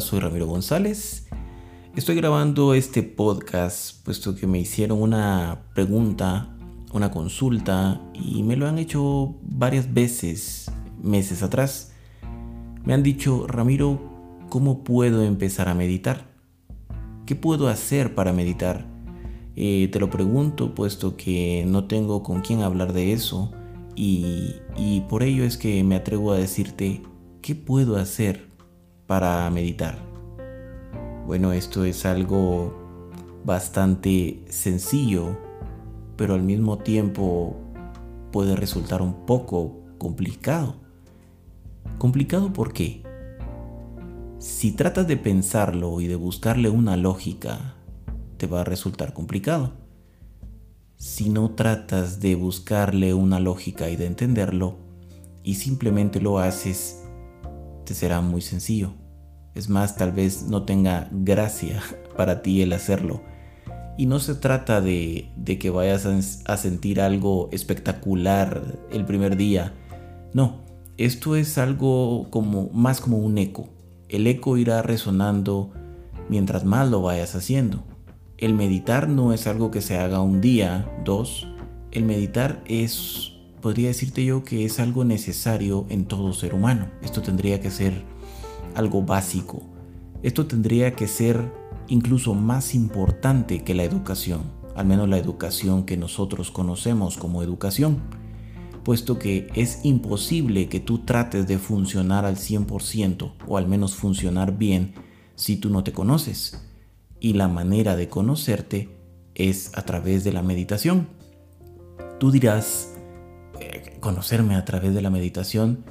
Soy Ramiro González. Estoy grabando este podcast puesto que me hicieron una pregunta, una consulta y me lo han hecho varias veces meses atrás. Me han dicho, Ramiro, ¿cómo puedo empezar a meditar? ¿Qué puedo hacer para meditar? Eh, te lo pregunto puesto que no tengo con quién hablar de eso y por ello es que me atrevo a decirte, ¿qué puedo hacer para meditar? Bueno, esto es algo bastante sencillo, pero al mismo tiempo puede resultar un poco complicado. ¿Complicado por qué? Si tratas de pensarlo y de buscarle una lógica, te va a resultar complicado. Si no tratas de buscarle una lógica y de entenderlo, y simplemente lo haces, será muy sencillo. Es más, tal vez no tenga gracia para ti el hacerlo. Y no se trata de, que vayas a, sentir algo espectacular el primer día. No, esto es algo como más como un eco. El eco irá resonando mientras más lo vayas haciendo. El meditar no es algo que se haga un día, dos. El meditar es, podría decirte yo, que es algo necesario en todo ser humano. Esto tendría que ser algo básico. Esto tendría que ser incluso más importante que la educación, al menos la educación que nosotros conocemos como educación, puesto que es imposible que tú trates de funcionar al 100% o al menos funcionar bien si tú no te conoces. Y la manera de conocerte es a través de la meditación. Tú dirás, conocerme a través de la meditación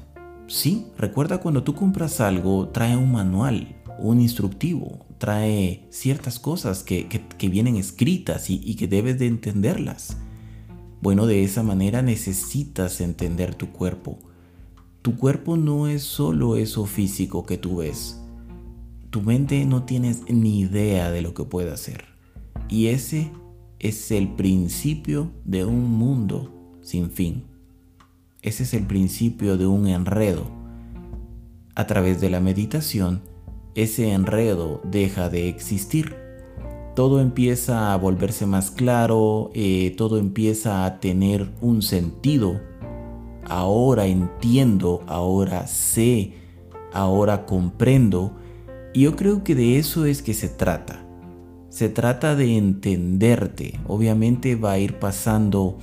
Sí, recuerda cuando tú compras algo, trae un manual, un instructivo, trae ciertas cosas que, vienen escritas y, y que debes de entenderlas. Bueno, de esa manera necesitas entender tu cuerpo. Tu cuerpo no es solo eso físico que tú ves. Tu mente no tienes ni idea de lo que puede hacer. Y ese es el principio de un mundo sin fin. Ese es el principio de un enredo. A través de la meditación, ese enredo deja de existir. Todo empieza a volverse más claro, eh, todo empieza a tener un sentido. Ahora entiendo, ahora sé, ahora comprendo. Y yo creo que de eso es que se trata. Se trata de entenderte. Obviamente va a ir pasando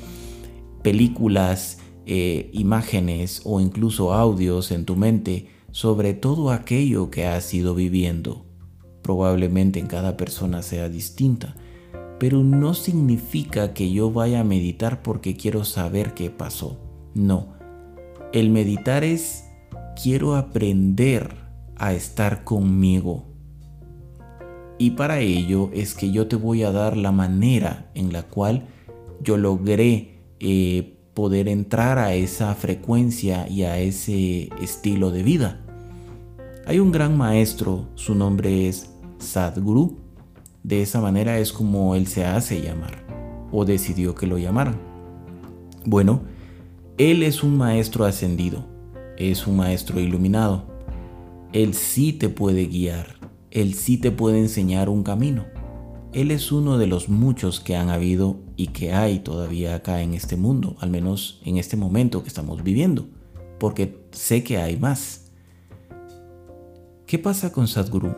películas, eh, imágenes o incluso audios en tu mente sobre todo aquello que has ido viviendo. Probablemente en cada persona sea distinta, pero no significa que yo vaya a meditar porque quiero saber qué pasó. No, el meditar es quiero aprender a estar conmigo. Y para ello es que yo te voy a dar la manera en la cual yo logré eh, poder entrar a esa frecuencia y a ese estilo de vida. Hay un gran maestro, su nombre es Sadhguru. De esa manera es como él se hace llamar, o decidió que lo llamaran. Bueno, él es un maestro ascendido, es un maestro iluminado. Él sí te puede guiar, él sí te puede enseñar un camino. Él es uno de los muchos que han habido y que hay todavía acá en este mundo, al menos en este momento que estamos viviendo, porque sé que hay más. ¿Qué pasa con Sadhguru?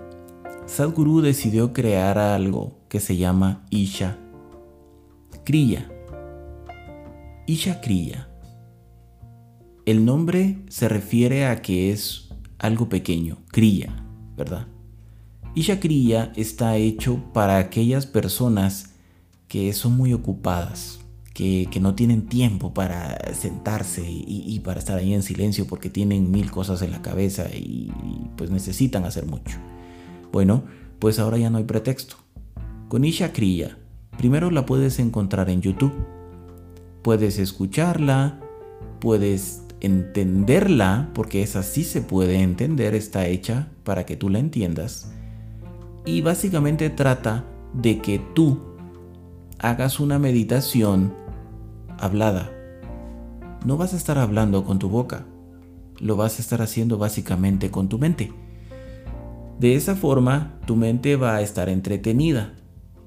Sadhguru decidió crear algo que se llama Isha Kriya. Isha Kriya. El nombre se refiere a que es algo pequeño, Kriya, ¿verdad? Isha Kriya está hecho para aquellas personas que son muy ocupadas, que, no tienen tiempo para sentarse y, para estar ahí en silencio porque tienen mil cosas en la cabeza y, pues necesitan hacer mucho. Bueno, pues ahora ya no hay pretexto. Con Isha Kriya, primero la puedes encontrar en YouTube. Puedes escucharla, puedes entenderla, porque esa sí se puede entender, está hecha para que tú la entiendas. Y básicamente trata de que tú hagas una meditación hablada. No vas a estar hablando con tu boca, lo vas a estar haciendo básicamente con tu mente. De esa forma, tu mente va a estar entretenida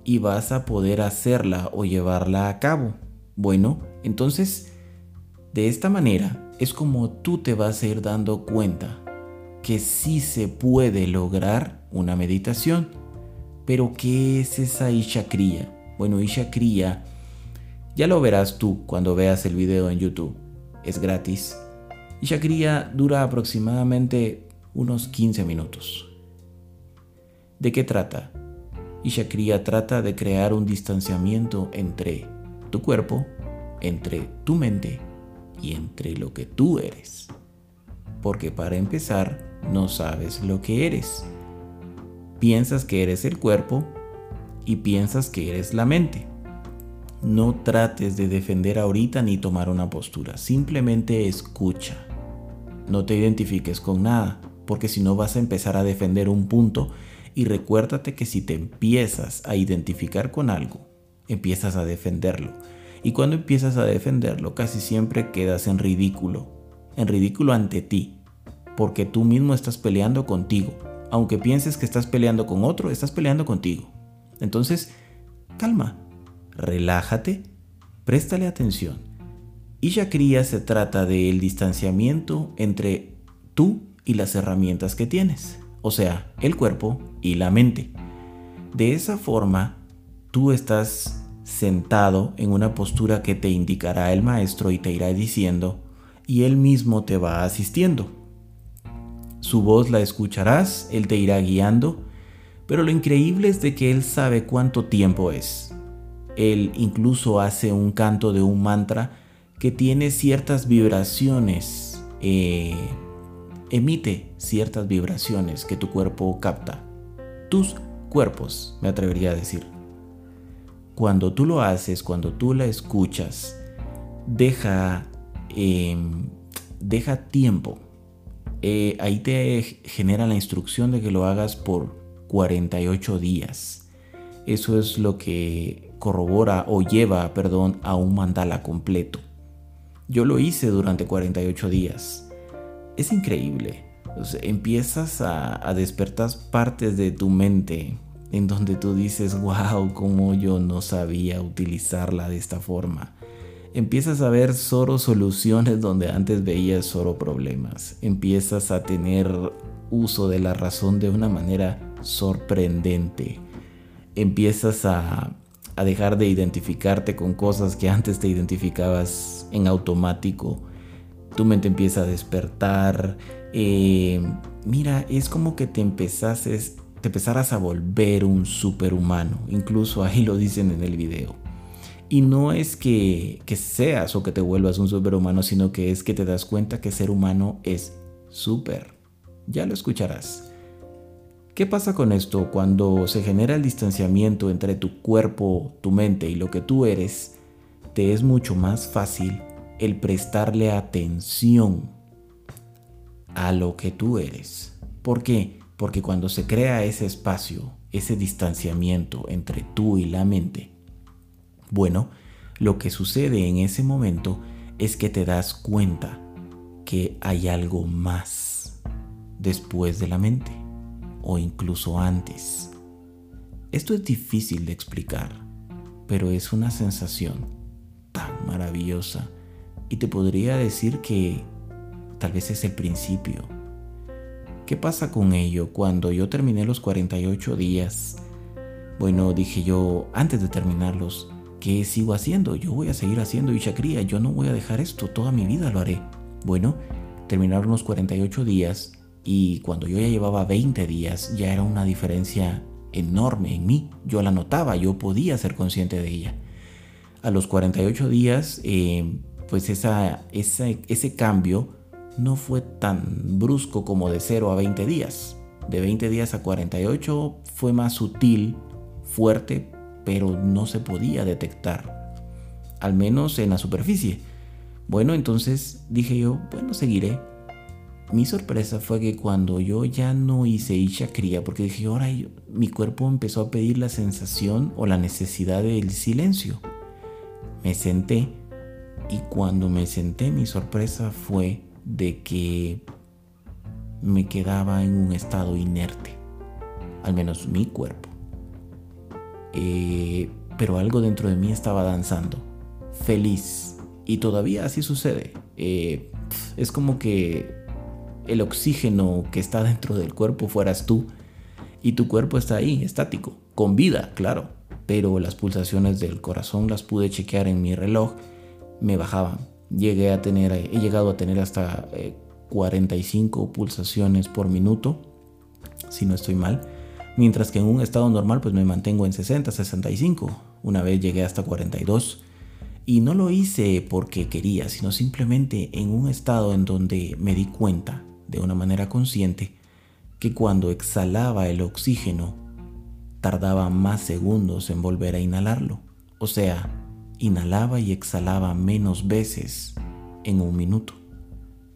y vas a poder hacerla o llevarla a cabo. Bueno, entonces, de esta manera es como tú te vas a ir dando cuenta que sí se puede lograr una meditación. Pero ¿qué es esa Isha Kriya? Bueno, Isha Kriya ya lo verás tú cuando veas el video en YouTube. Es gratis. Isha Kriya dura aproximadamente unos 15 minutos. ¿De qué trata? Isha Kriya trata de crear un distanciamiento entre tu cuerpo, entre tu mente y entre lo que tú eres. Porque para empezar, no sabes lo que eres. Piensas que eres el cuerpo y piensas que eres la mente. No trates de defender ahorita ni tomar una postura, simplemente escucha. No te identifiques con nada, porque si no vas a empezar a defender un punto y recuérdate que si te empiezas a identificar con algo, empiezas a defenderlo. Y cuando empiezas a defenderlo, casi siempre quedas en ridículo, en ridículo ante ti, porque tú mismo estás peleando contigo. Aunque pienses que estás peleando con otro, estás peleando contigo. Entonces, calma, relájate, préstale atención. Y Cría se trata del distanciamiento entre tú y las herramientas que tienes, o sea, el cuerpo y la mente. De esa forma, tú estás sentado en una postura que te indicará el maestro y te irá diciendo, y él mismo te va asistiendo. Su voz la escucharás, Él te irá guiando, pero lo increíble es de que Él sabe cuánto tiempo es. Él incluso hace un canto de un mantra que tiene ciertas vibraciones, eh, emite ciertas vibraciones que tu cuerpo capta. Tus cuerpos, me atrevería a decir. Cuando tú lo haces, cuando tú la escuchas, deja, em, deja tiempo eh, ahí te genera la instrucción de que lo hagas por 48 días. Eso es lo que corrobora o lleva, perdón, a un mandala completo. Yo lo hice durante 48 días. Es increíble. empiezas a, a despertar partes de tu mente en donde tú dices, wow, cómo yo no sabía utilizarla de esta forma. Empiezas a ver solo soluciones donde antes veías solo problemas. Empiezas a tener uso de la razón de una manera sorprendente. Empiezas a, dejar de identificarte con cosas que antes te identificabas en automático. Tu mente empieza a despertar. Eh, mira, es como que te empezases, te empezaras a volver un superhumano. Incluso ahí lo dicen en el video. Y no es que, seas o que te vuelvas un superhumano, sino que es que te das cuenta que ser humano es súper. Ya lo escucharás. ¿Qué pasa con esto cuando se genera el distanciamiento entre tu cuerpo, tu mente y lo que tú eres? Te es mucho más fácil el prestarle atención a lo que tú eres. ¿Por qué? Porque cuando se crea ese espacio, ese distanciamiento entre tú y la mente, bueno, lo que sucede en ese momento es que te das cuenta que hay algo más después de la mente o incluso antes. Esto es difícil de explicar, pero es una sensación tan maravillosa y te podría decir que tal vez es el principio. ¿Qué pasa con ello cuando yo terminé los 48 días? Bueno, dije yo, antes de terminarlos, ¿qué sigo haciendo? Yo voy a seguir haciendo Ishakriya, yo no voy a dejar esto, toda mi vida lo haré. Bueno, terminaron los 48 días y cuando yo ya llevaba 20 días ya era una diferencia enorme en mí. Yo la notaba, yo podía ser consciente de ella. A los 48 días, eh, pues esa, ese cambio no fue tan brusco como de 0 a 20 días. De 20 días a 48 fue más sutil, fuerte, pero no se podía detectar, al menos en la superficie. Bueno, entonces dije yo, bueno, seguiré. Mi sorpresa fue que cuando yo ya no hice Isha Kriya, porque dije, ahora mi cuerpo empezó a pedir la sensación o la necesidad del silencio. Me senté y cuando me senté mi sorpresa fue de que me quedaba en un estado inerte, al menos mi cuerpo. Eh, pero algo dentro de mí estaba danzando, feliz. Y todavía así sucede. Eh, es como que el oxígeno que está dentro del cuerpo fueras tú y tu cuerpo está ahí, estático, con vida, claro. Pero las pulsaciones del corazón las pude chequear en mi reloj, me bajaban. Llegué a tener, he llegado a tener hasta 45 eh, pulsaciones por minuto, si no estoy mal. Mientras que en un estado normal pues me mantengo en 60, 65. Una vez llegué hasta 42. Y no lo hice porque quería, sino simplemente en un estado en donde me di cuenta, de una manera consciente, que cuando exhalaba el oxígeno, tardaba más segundos en volver a inhalarlo. O sea, inhalaba y exhalaba menos veces en un minuto,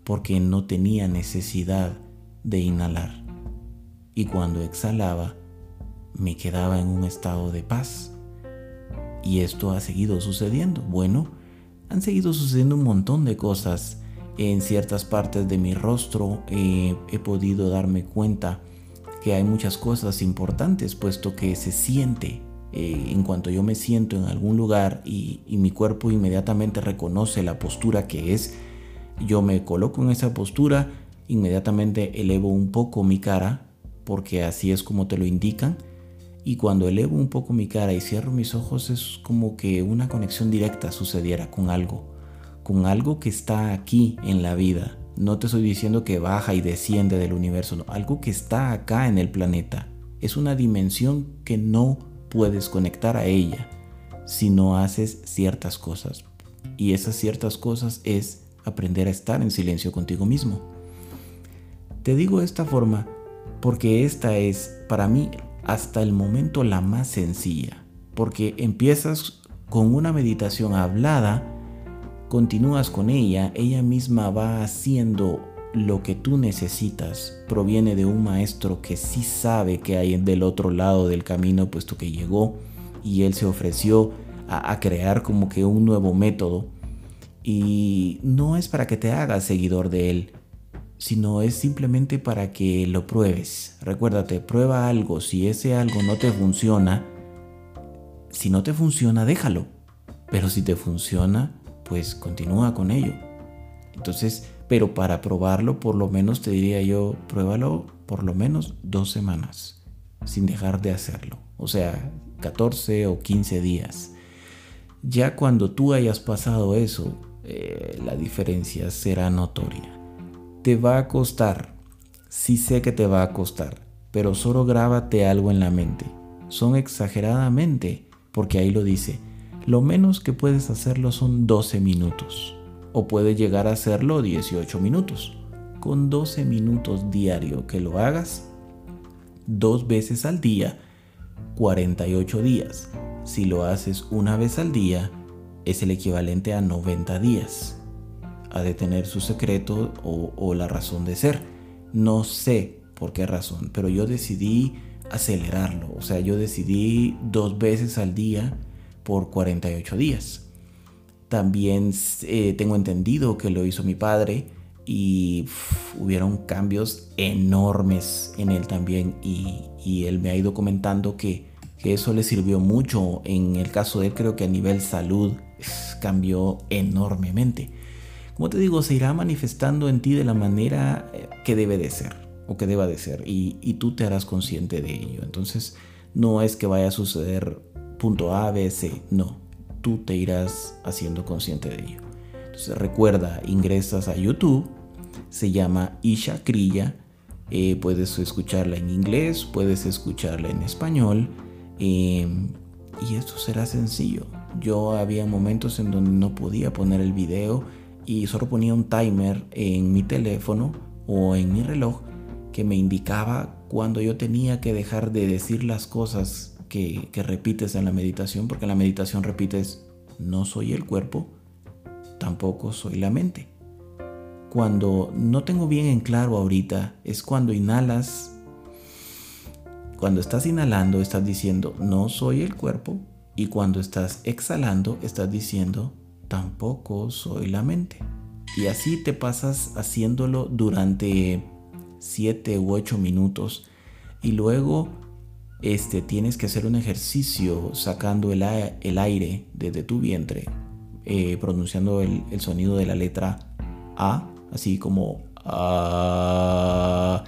porque no tenía necesidad de inhalar. Y cuando exhalaba, me quedaba en un estado de paz y esto ha seguido sucediendo. Bueno, han seguido sucediendo un montón de cosas en ciertas partes de mi rostro. he podido darme cuenta que hay muchas cosas importantes, puesto que se siente eh, en cuanto yo me siento en algún lugar y mi cuerpo inmediatamente reconoce la postura que es, yo me coloco en esa postura, inmediatamente elevo un poco mi cara, porque así es como te lo indican y cuando elevo un poco mi cara y cierro mis ojos es como que una conexión directa sucediera con algo, con algo que está aquí en la vida. No te estoy diciendo que baja y desciende del universo, algo que está acá en el planeta. Es una dimensión que no puedes conectar a ella si no haces ciertas cosas. Y esas ciertas cosas es aprender a estar en silencio contigo mismo. Te digo de esta forma porque esta es para mí hasta el momento la más sencilla, porque empiezas con una meditación hablada, continúas con ella, ella misma va haciendo lo que tú necesitas, proviene de un maestro que sí sabe que hay del otro lado del camino, puesto que llegó y él se ofreció a, a crear como que un nuevo método. Y no es para que te hagas seguidor de él, sino es simplemente para que lo pruebes. Recuérdate, prueba algo, si ese algo no te funciona, si no te funciona, déjalo. Pero si te funciona, pues continúa con ello. Entonces, pero para probarlo, por lo menos te diría yo, pruébalo por lo menos dos semanas, sin dejar de hacerlo. O sea, 14 o 15 días. Ya cuando tú hayas pasado eso, eh, la diferencia será notoria te va a costar. Sí sé que te va a costar, pero solo grábate algo en la mente. Son exageradamente, porque ahí lo dice, lo menos que puedes hacerlo son 12 minutos. O puede llegar a hacerlo 18 minutos. Con 12 minutos diario que lo hagas, dos veces al día, 48 días. Si lo haces una vez al día, es el equivalente a 90 días ha de tener su secreto o, la razón de ser. No sé por qué razón, pero yo decidí acelerarlo. O sea, yo decidí dos veces al día por 48 días. También eh, tengo entendido que lo hizo mi padre y hubieron cambios enormes en él también y, él me ha ido comentando que, que, eso le sirvió mucho. En el caso de él creo que a nivel salud cambió enormemente como te digo, se irá manifestando en ti de la manera eh, que debe de ser o que deba de ser y, tú te harás consciente de ello. Entonces, no es que vaya a suceder punto A, B, C, no, tú te irás haciendo consciente de ello. Entonces, recuerda, ingresas a YouTube, se llama Isha Kriya, eh, puedes escucharla en inglés, puedes escucharla en español. Em, y esto será sencillo. Yo había momentos en donde no podía poner el video y solo ponía un timer en mi teléfono o en mi reloj que me indicaba cuando yo tenía que dejar de decir las cosas que, repites en la meditación, porque en la meditación repites, no soy el cuerpo, tampoco soy la mente. Cuando no tengo bien en claro ahorita es cuando inhalas, cuando estás inhalando estás diciendo, no soy el cuerpo, y cuando estás exhalando estás diciendo, tampoco soy la mente. Y así te pasas haciéndolo durante 7 u 8 minutos y luego este, tienes que hacer un ejercicio sacando el, aire desde tu vientre, eh, pronunciando el, sonido de la letra A, así como A.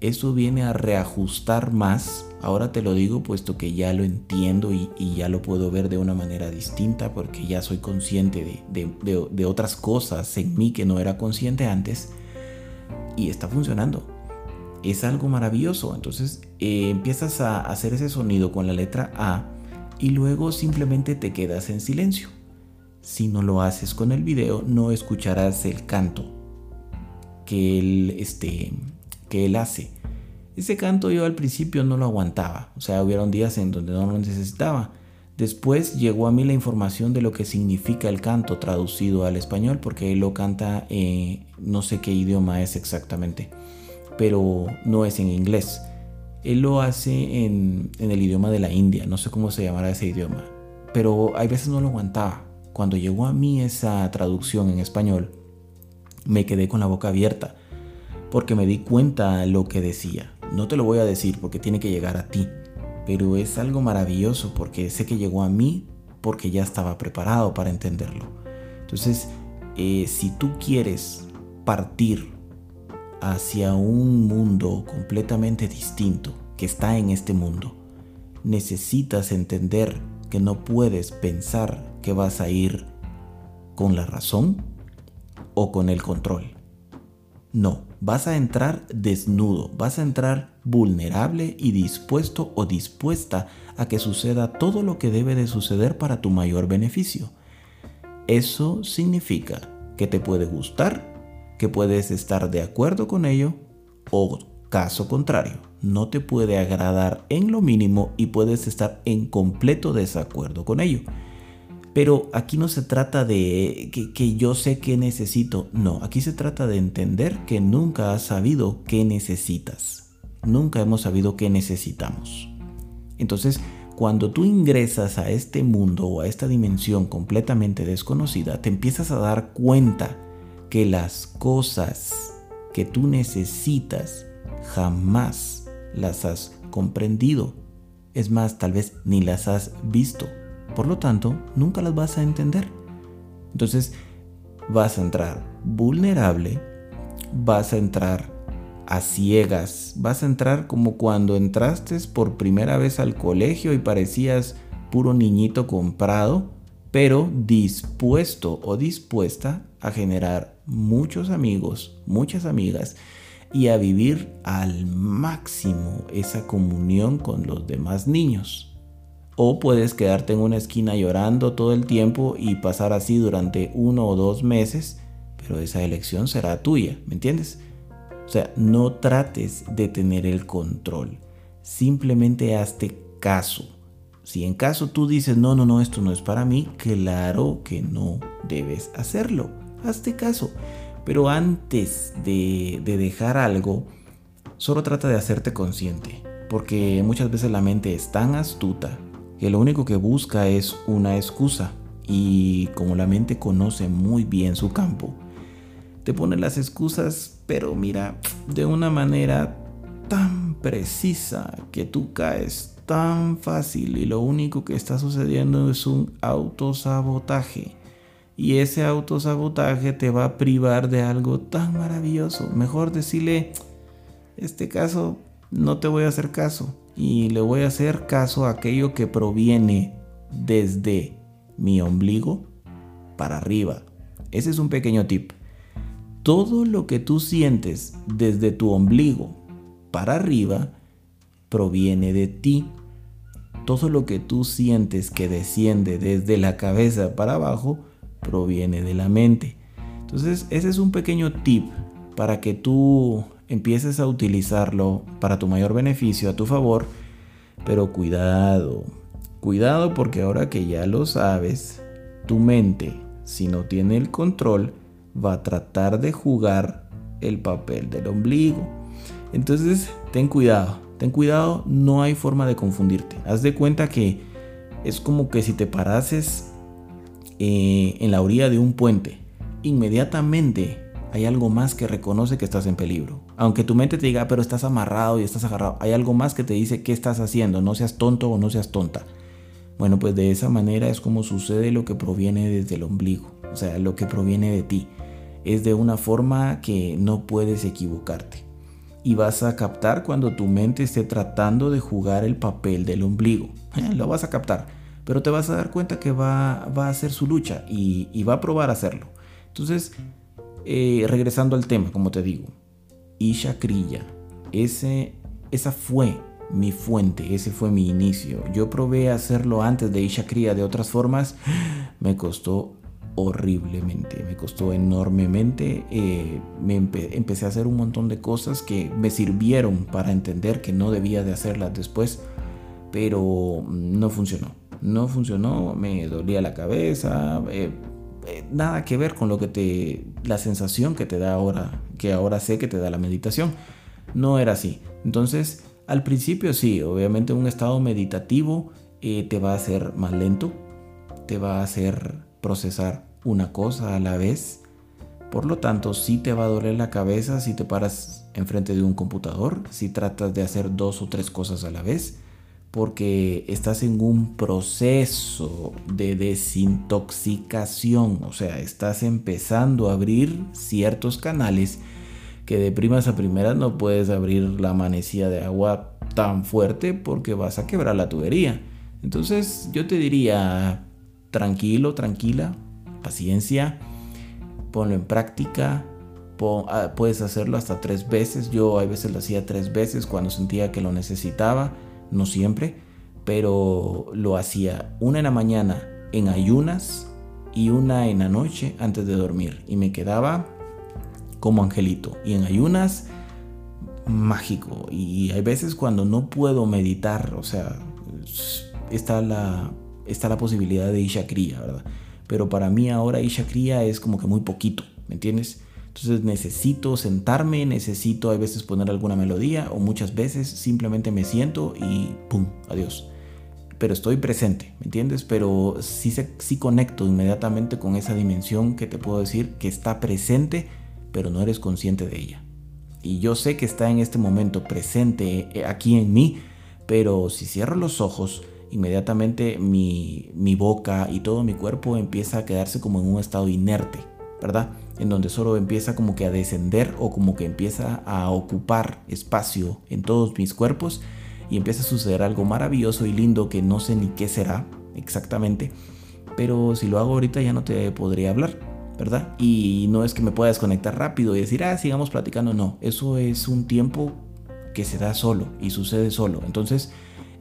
Eso viene a reajustar más. Ahora te lo digo puesto que ya lo entiendo y, ya lo puedo ver de una manera distinta porque ya soy consciente de otras cosas en mí que no era consciente antes y está funcionando es algo maravilloso. Entonces eh, empiezas a hacer ese sonido con la letra A y luego simplemente te quedas en silencio. Si no lo haces con el video, no escucharás el canto que él, este, que él hace. Ese canto yo al principio no lo aguantaba, o sea, hubieron días en donde no lo necesitaba. Después llegó a mí la información de lo que significa el canto traducido al español, porque él lo canta, en no sé qué idioma es exactamente pero no es en inglés. Él lo hace en, el idioma de la India, no sé cómo se llamará ese idioma, pero hay veces no lo aguantaba. Cuando llegó a mí esa traducción en español, me quedé con la boca abierta, porque me di cuenta lo que decía. No te lo voy a decir porque tiene que llegar a ti, pero es algo maravilloso porque sé que llegó a mí porque ya estaba preparado para entenderlo. Entonces, eh, si tú quieres partir hacia un mundo completamente distinto que está en este mundo, necesitas entender que no puedes pensar que vas a ir con la razón o con el control. No, vas a entrar desnudo, vas a entrar vulnerable y dispuesto o dispuesta a que suceda todo lo que debe de suceder para tu mayor beneficio. Eso significa que te puede gustar que puedes estar de acuerdo con ello o caso contrario, no te puede agradar en lo mínimo y puedes estar en completo desacuerdo con ello. Pero aquí no se trata de que, yo sé que necesito, no, aquí se trata de entender que nunca has sabido qué necesitas, nunca hemos sabido qué necesitamos. Entonces, cuando tú ingresas a este mundo o a esta dimensión completamente desconocida, te empiezas a dar cuenta que las cosas que tú necesitas jamás las has comprendido. Es más, tal vez ni las has visto. Por lo tanto, nunca las vas a entender. Entonces, vas a entrar vulnerable, vas a entrar a ciegas, vas a entrar como cuando entraste por primera vez al colegio y parecías puro niñito comprado, pero dispuesto o dispuesta a generar muchos amigos, muchas amigas y a vivir al máximo esa comunión con los demás niños. O puedes quedarte en una esquina llorando todo el tiempo y pasar así durante uno o dos meses, pero esa elección será tuya, ¿me entiendes? O sea, no trates de tener el control, simplemente hazte caso. Si en caso tú dices, no, no, no, esto no es para mí, claro que no debes hacerlo hazte caso. Pero antes de, dejar algo, solo trata de hacerte consciente. Porque muchas veces la mente es tan astuta que lo único que busca es una excusa. Y como la mente conoce muy bien su campo, te pone las excusas, pero mira, de una manera tan precisa que tú caes tan fácil y lo único que está sucediendo es un autosabotaje y ese autosabotaje te va a privar de algo tan maravilloso. Mejor decirle, este caso no te voy a hacer caso y le voy a hacer caso a aquello que proviene desde mi ombligo para arriba. Ese es un pequeño tip. Todo lo que tú sientes desde tu ombligo para arriba proviene de ti. Todo lo que tú sientes que desciende desde la cabeza para abajo proviene de la mente. Entonces, ese es un pequeño tip para que tú empieces a utilizarlo para tu mayor beneficio, a tu favor. Pero cuidado, cuidado porque ahora que ya lo sabes, tu mente, si no tiene el control, va a tratar de jugar el papel del ombligo. Entonces, ten cuidado, ten cuidado, no hay forma de confundirte. Haz de cuenta que es como que si te parases eh, en la orilla de un puente. Inmediatamente Hay algo más que reconoce que estás en peligro. Aunque tu mente te diga, pero estás amarrado y estás agarrado, hay algo más que te dice qué estás haciendo, no seas tonto o no seas tonta. Bueno, pues de esa manera es como sucede lo que proviene desde el ombligo, o sea, lo que proviene de ti. Es de una forma que no puedes equivocarte. Y vas a captar cuando tu mente esté tratando de jugar el papel del ombligo. Lo vas a captar, pero te vas a dar cuenta que va, a hacer su lucha y, y va a probar a hacerlo. Entonces, eh, regresando al tema, como te digo, Isha Kriya, ese, esa fue mi fuente, ese fue mi inicio. Yo probé hacerlo antes de Isha Kriya de otras formas, me costó horriblemente, me costó enormemente. Eh, me empecé a hacer un montón de cosas que me sirvieron para entender que no debía de hacerlas después, pero no funcionó. No funcionó, me dolía la cabeza, eh, eh, nada que ver con lo que te la sensación que te da ahora que ahora sé que te da la meditación. No era así. Entonces al principio sí obviamente un estado meditativo eh, te va a hacer más lento te va a hacer procesar una cosa a la vez. Por lo tanto sí te va a doler la cabeza si te paras enfrente de un computador si tratas de hacer dos o tres cosas a la vez porque estás en un proceso de desintoxicación, o sea, estás empezando a abrir ciertos canales que de primas a primeras no puedes abrir la manecilla de agua tan fuerte porque vas a quebrar la tubería. Entonces yo te diría, tranquilo, tranquila, paciencia, ponlo en práctica, ah, puedes hacerlo hasta tres veces, yo a veces lo hacía tres veces cuando sentía que lo necesitaba no siempre, pero lo hacía una en la mañana en ayunas y una en la noche antes de dormir. Y me quedaba como angelito. Y en ayunas, mágico. Y hay veces cuando no puedo meditar, o sea, está la, está la posibilidad de Isha Kriya, ¿verdad? Pero para mí ahora Isha Kriya es como que muy poquito, ¿me entiendes? Entonces necesito sentarme, necesito a veces poner alguna melodía o muchas veces simplemente me siento y ¡pum! Adiós. Pero estoy presente, ¿me entiendes? Pero sí, sí conecto inmediatamente con esa dimensión que te puedo decir que está presente, pero no eres consciente de ella. Y yo sé que está en este momento presente eh, aquí en mí, pero si cierro los ojos, inmediatamente mi, mi boca y todo mi cuerpo empieza a quedarse como en un estado inerte, ¿verdad? En donde solo empieza como que a descender o como que empieza a ocupar espacio en todos mis cuerpos y empieza a suceder algo maravilloso y lindo que no sé ni qué será exactamente, pero si lo hago ahorita ya no te podría hablar, ¿verdad? Y no es que me pueda desconectar rápido y decir, ah, sigamos platicando, no, eso es un tiempo que se da solo y sucede solo. Entonces,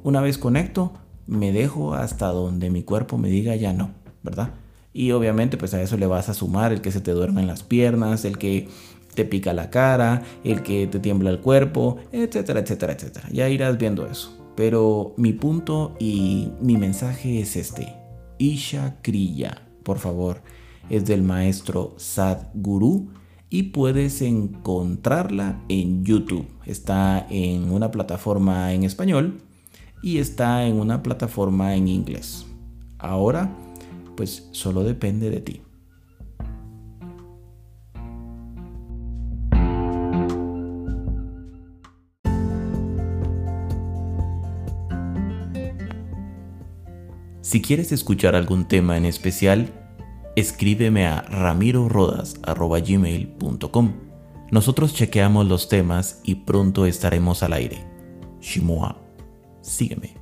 una vez conecto, me dejo hasta donde mi cuerpo me diga ya no, ¿verdad? Y obviamente pues a eso le vas a sumar el que se te duermen las piernas, el que te pica la cara, el que te tiembla el cuerpo, etcétera, etcétera, etcétera. Ya irás viendo eso. Pero mi punto y mi mensaje es este. Isha Kriya, por favor, es del maestro Sadhguru y puedes encontrarla en YouTube. Está en una plataforma en español y está en una plataforma en inglés. Ahora pues solo depende de ti. Si quieres escuchar algún tema en especial, escríbeme a ramirorodas.gmail.com. Nosotros chequeamos los temas y pronto estaremos al aire. Shimoa, sígueme.